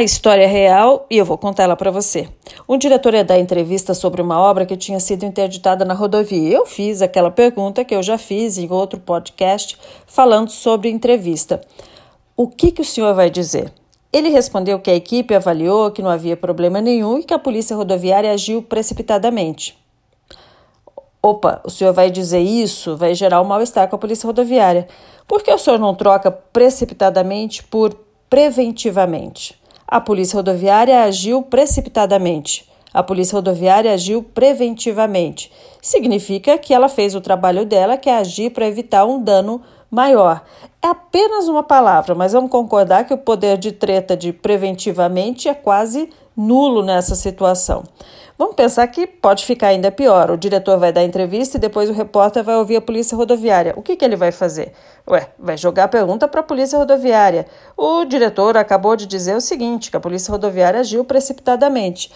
A história é real e eu vou contar ela para você. Um diretor ia dar entrevista sobre uma obra que tinha sido interditada na rodovia. Eu fiz aquela pergunta que eu já fiz em outro podcast falando sobre entrevista. O que, que o senhor vai dizer? Ele respondeu que a equipe avaliou que não havia problema nenhum e que a polícia rodoviária agiu precipitadamente. Opa, o senhor vai dizer isso, vai gerar um mal-estar com a polícia rodoviária. Por que o senhor não troca precipitadamente por preventivamente? A polícia rodoviária agiu precipitadamente. A polícia rodoviária agiu preventivamente. Significa que ela fez o trabalho dela, que é agir para evitar um dano maior. É apenas uma palavra, mas vamos concordar que o poder de treta de preventivamente é quase nulo nessa situação. Vamos pensar que pode ficar ainda pior. O diretor vai dar entrevista e depois o repórter vai ouvir a polícia rodoviária. O que, que ele vai fazer? Ué, vai jogar a pergunta para a polícia rodoviária. O diretor acabou de dizer o seguinte: que a polícia rodoviária agiu precipitadamente.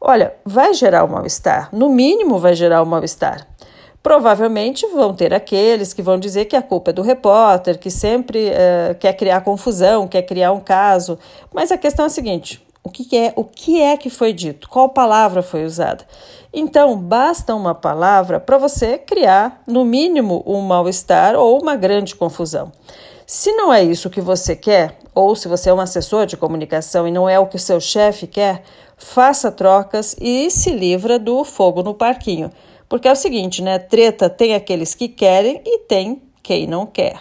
Olha, vai gerar um mal-estar. No mínimo, vai gerar um mal-estar. Provavelmente vão ter aqueles que vão dizer que a culpa é do repórter, que sempre uh, quer criar confusão, quer criar um caso. Mas a questão é a seguinte: o que é, o que é que foi dito? Qual palavra foi usada? Então, basta uma palavra para você criar, no mínimo, um mal-estar ou uma grande confusão. Se não é isso que você quer, ou se você é um assessor de comunicação e não é o que o seu chefe quer, faça trocas e se livra do fogo no parquinho. Porque é o seguinte, né? Treta tem aqueles que querem e tem quem não quer.